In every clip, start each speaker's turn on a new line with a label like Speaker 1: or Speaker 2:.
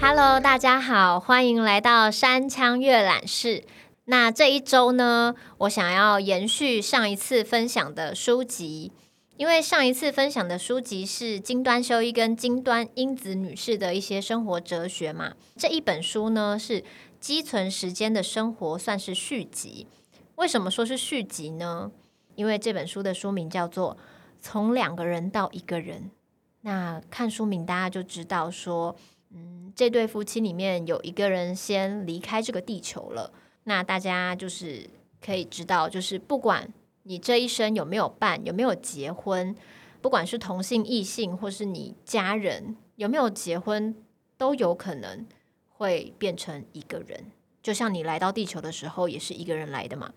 Speaker 1: Hello，大家好，欢迎来到山羌阅览室。那这一周呢，我想要延续上一次分享的书籍，因为上一次分享的书籍是金端修一跟金端英子女士的一些生活哲学嘛。这一本书呢是积存时间的生活，算是续集。为什么说是续集呢？因为这本书的书名叫做《从两个人到一个人》。那看书名大家就知道说，嗯，这对夫妻里面有一个人先离开这个地球了。那大家就是可以知道，就是不管你这一生有没有伴，有没有结婚，不管是同性、异性，或是你家人有没有结婚，都有可能会变成一个人。就像你来到地球的时候，也是一个人来的嘛。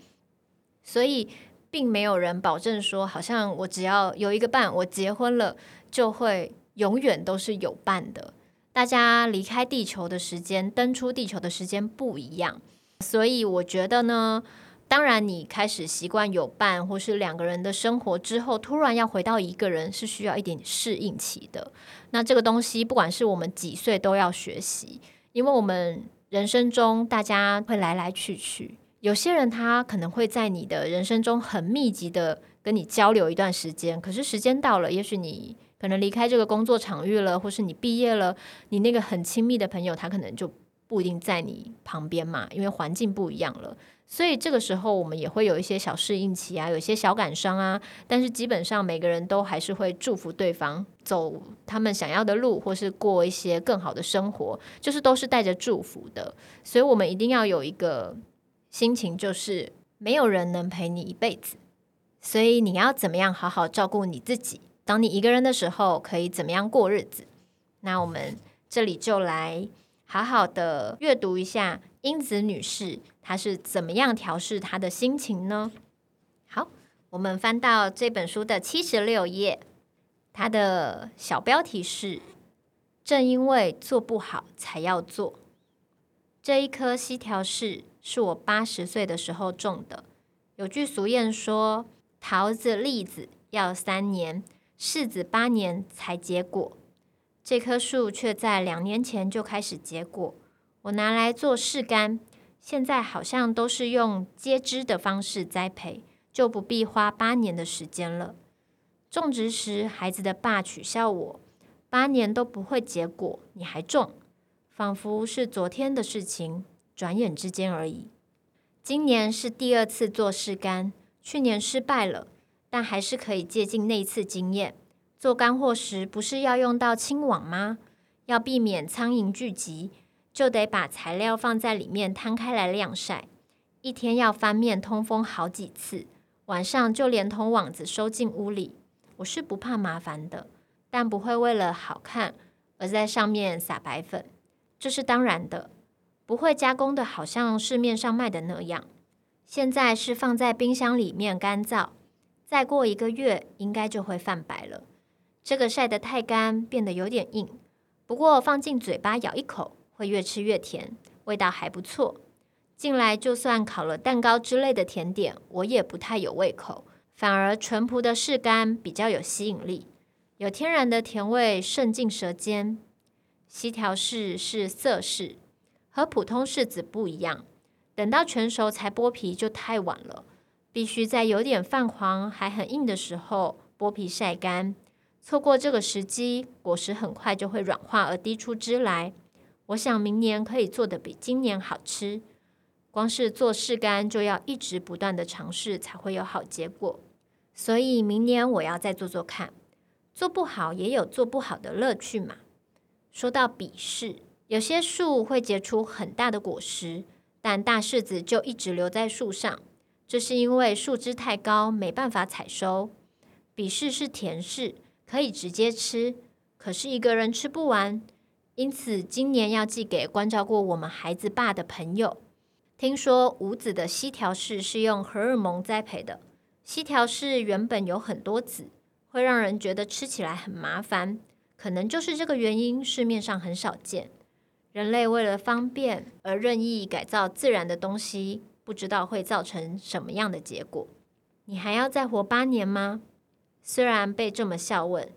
Speaker 1: 所以，并没有人保证说，好像我只要有一个伴，我结婚了，就会永远都是有伴的。大家离开地球的时间，登出地球的时间不一样。所以我觉得呢，当然你开始习惯有伴或是两个人的生活之后，突然要回到一个人，是需要一点适应期的。那这个东西，不管是我们几岁都要学习，因为我们人生中大家会来来去去，有些人他可能会在你的人生中很密集的跟你交流一段时间，可是时间到了，也许你可能离开这个工作场域了，或是你毕业了，你那个很亲密的朋友，他可能就。不一定在你旁边嘛，因为环境不一样了，所以这个时候我们也会有一些小适应期啊，有些小感伤啊。但是基本上每个人都还是会祝福对方走他们想要的路，或是过一些更好的生活，就是都是带着祝福的。所以我们一定要有一个心情，就是没有人能陪你一辈子，所以你要怎么样好好照顾你自己。当你一个人的时候，可以怎么样过日子？那我们这里就来。好好的阅读一下英子女士，她是怎么样调试她的心情呢？好，我们翻到这本书的七十六页，它的小标题是“正因为做不好才要做”。这一颗西条柿是我八十岁的时候种的。有句俗谚说：“桃子、栗子要三年，柿子八年才结果。”这棵树却在两年前就开始结果，我拿来做试干，现在好像都是用接枝的方式栽培，就不必花八年的时间了。种植时，孩子的爸取笑我：“八年都不会结果，你还种？”仿佛是昨天的事情，转眼之间而已。今年是第二次做试干，去年失败了，但还是可以借鉴那次经验。做干货时，不是要用到轻网吗？要避免苍蝇聚集，就得把材料放在里面摊开来晾晒。一天要翻面通风好几次，晚上就连同网子收进屋里。我是不怕麻烦的，但不会为了好看而在上面撒白粉，这是当然的。不会加工的，好像市面上卖的那样。现在是放在冰箱里面干燥，再过一个月应该就会泛白了。这个晒得太干，变得有点硬。不过放进嘴巴咬一口，会越吃越甜，味道还不错。近来就算烤了蛋糕之类的甜点，我也不太有胃口。反而纯朴的柿干比较有吸引力，有天然的甜味渗进舌尖。西条柿是涩柿，和普通柿子不一样。等到全熟才剥皮就太晚了，必须在有点泛黄还很硬的时候剥皮晒干。错过这个时机，果实很快就会软化而滴出汁来。我想明年可以做得比今年好吃。光是做柿干就要一直不断的尝试才会有好结果，所以明年我要再做做看。做不好也有做不好的乐趣嘛。说到比柿，有些树会结出很大的果实，但大柿子就一直留在树上，这是因为树枝太高，没办法采收。比柿是甜柿。可以直接吃，可是一个人吃不完，因此今年要寄给关照过我们孩子爸的朋友。听说无籽的西条柿是用荷尔蒙栽培的，西条柿原本有很多籽，会让人觉得吃起来很麻烦，可能就是这个原因，市面上很少见。人类为了方便而任意改造自然的东西，不知道会造成什么样的结果。你还要再活八年吗？虽然被这么笑问，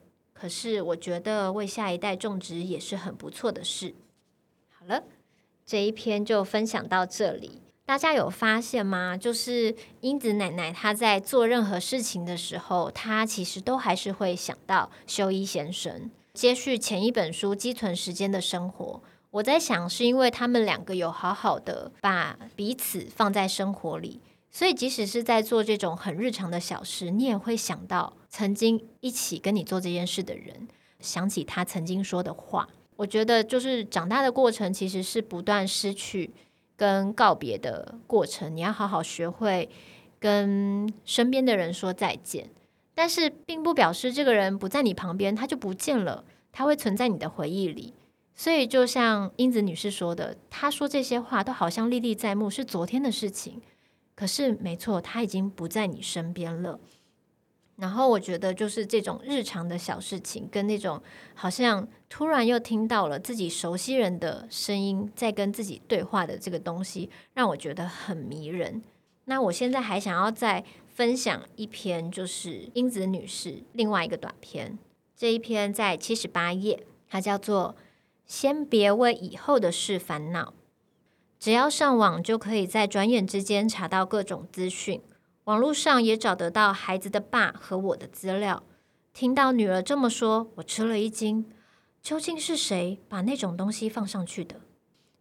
Speaker 1: 可是我觉得为下一代种植也是很不错的事。好了，这一篇就分享到这里。大家有发现吗？就是英子奶奶她在做任何事情的时候，她其实都还是会想到修一先生。接续前一本书《积存时间的生活》，我在想，是因为他们两个有好好的把彼此放在生活里，所以即使是在做这种很日常的小事，你也会想到曾经一起跟你做这件事的人，想起他曾经说的话。我觉得，就是长大的过程其实是不断失去。跟告别的过程，你要好好学会跟身边的人说再见。但是，并不表示这个人不在你旁边，他就不见了，他会存在你的回忆里。所以，就像英子女士说的，她说这些话都好像历历在目，是昨天的事情。可是，没错，他已经不在你身边了。然后我觉得，就是这种日常的小事情，跟那种好像突然又听到了自己熟悉人的声音在跟自己对话的这个东西，让我觉得很迷人。那我现在还想要再分享一篇，就是英子女士另外一个短篇，这一篇在七十八页，它叫做《先别为以后的事烦恼》，只要上网就可以在转眼之间查到各种资讯。网络上也找得到孩子的爸和我的资料。听到女儿这么说，我吃了一惊。究竟是谁把那种东西放上去的？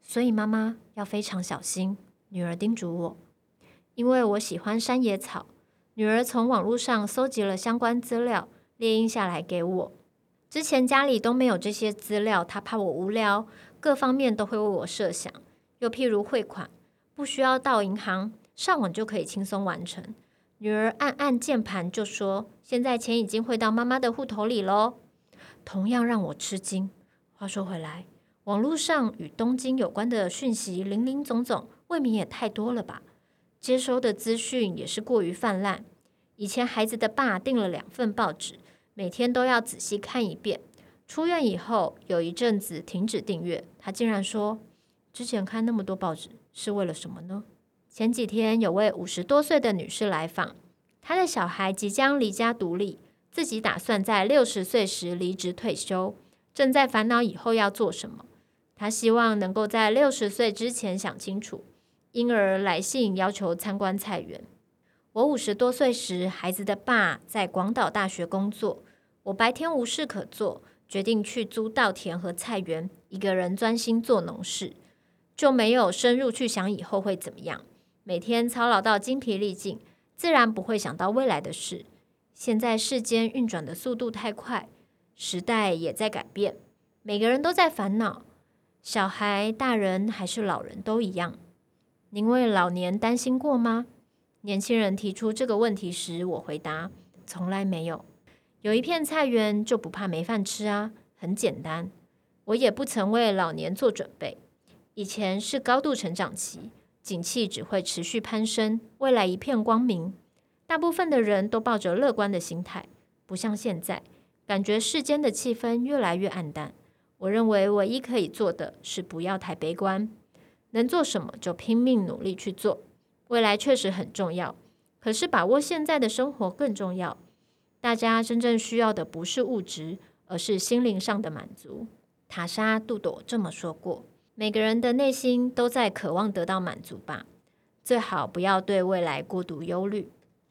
Speaker 1: 所以妈妈要非常小心。女儿叮嘱我，因为我喜欢山野草。女儿从网络上搜集了相关资料，列印下来给我。之前家里都没有这些资料，她怕我无聊，各方面都会为我设想。又譬如汇款，不需要到银行。上网就可以轻松完成。女儿按按键盘就说：“现在钱已经汇到妈妈的户头里喽。”同样让我吃惊。话说回来，网络上与东京有关的讯息林林总总，未免也太多了吧？接收的资讯也是过于泛滥。以前孩子的爸订了两份报纸，每天都要仔细看一遍。出院以后有一阵子停止订阅，他竟然说：“之前看那么多报纸是为了什么呢？”前几天有位五十多岁的女士来访，她的小孩即将离家独立，自己打算在六十岁时离职退休，正在烦恼以后要做什么。她希望能够在六十岁之前想清楚，因而来信要求参观菜园。我五十多岁时，孩子的爸在广岛大学工作，我白天无事可做，决定去租稻田和菜园，一个人专心做农事，就没有深入去想以后会怎么样。每天操劳到精疲力尽，自然不会想到未来的事。现在世间运转的速度太快，时代也在改变，每个人都在烦恼，小孩、大人还是老人都一样。您为老年担心过吗？年轻人提出这个问题时，我回答：从来没有。有一片菜园就不怕没饭吃啊，很简单。我也不曾为老年做准备，以前是高度成长期。景气只会持续攀升，未来一片光明。大部分的人都抱着乐观的心态，不像现在，感觉世间的气氛越来越暗淡。我认为唯一可以做的是不要太悲观，能做什么就拼命努力去做。未来确实很重要，可是把握现在的生活更重要。大家真正需要的不是物质，而是心灵上的满足。塔莎·杜朵这么说过。每个人的内心都在渴望得到满足吧，最好不要对未来过度忧虑。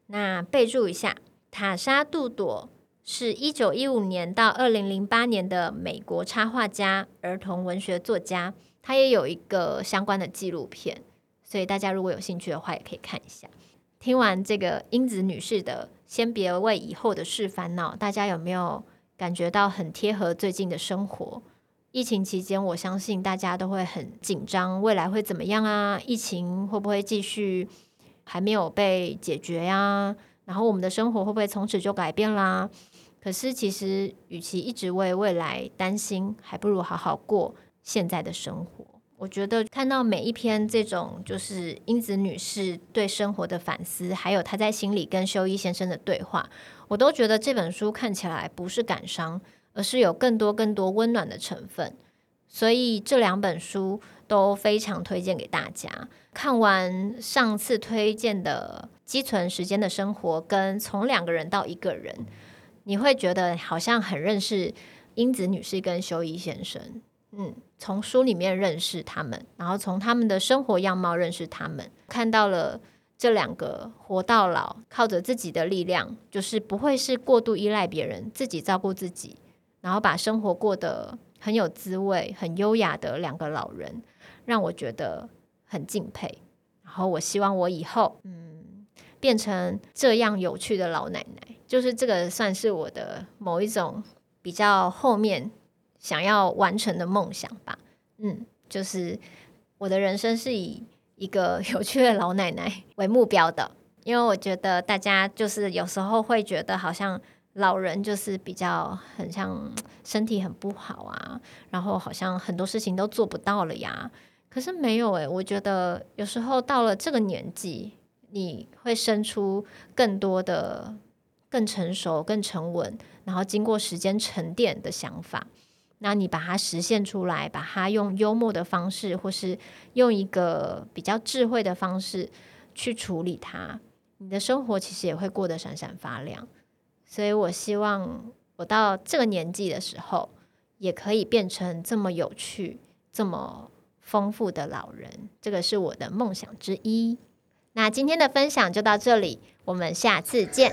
Speaker 1: 那备注一下，塔莎·杜朵是一九一五年到二零零八年的美国插画家、儿童文学作家，他也有一个相关的纪录片，所以大家如果有兴趣的话，也可以看一下。听完这个英子女士的“先别为以后的事烦恼”，大家有没有感觉到很贴合最近的生活？疫情期间，我相信大家都会很紧张，未来会怎么样啊？疫情会不会继续还没有被解决呀？然后我们的生活会不会从此就改变啦？可是，其实与其一直为未来担心，还不如好好过现在的生活。我觉得看到每一篇这种就是英子女士对生活的反思，还有她在心里跟修一先生的对话，我都觉得这本书看起来不是感伤。而是有更多更多温暖的成分，所以这两本书都非常推荐给大家。看完上次推荐的《积存时间的生活》跟《从两个人到一个人》，你会觉得好像很认识英子女士跟修一先生。嗯，从书里面认识他们，然后从他们的生活样貌认识他们，看到了这两个活到老，靠着自己的力量，就是不会是过度依赖别人，自己照顾自己，然后把生活过得很有滋味、很优雅的两个老人，让我觉得很敬佩。然后我希望我以后，嗯，变成这样有趣的老奶奶，就是这个算是我的某一种比较后面。想要完成的梦想吧，嗯，就是我的人生是以一个 有趣的老奶奶为目标的，因为我觉得大家就是有时候会觉得好像老人就是比较很像身体很不好啊，然后好像很多事情都做不到了呀。可是没有诶，我觉得有时候到了这个年纪，你会生出更多的、更成熟、更沉稳，然后经过时间沉淀的想法。那你把它实现出来，把它用幽默的方式，或是用一个比较智慧的方式去处理它，你的生活其实也会过得闪闪发亮。所以我希望我到这个年纪的时候，也可以变成这么有趣、这么丰富的老人。这个是我的梦想之一。那今天的分享就到这里，我们下次见。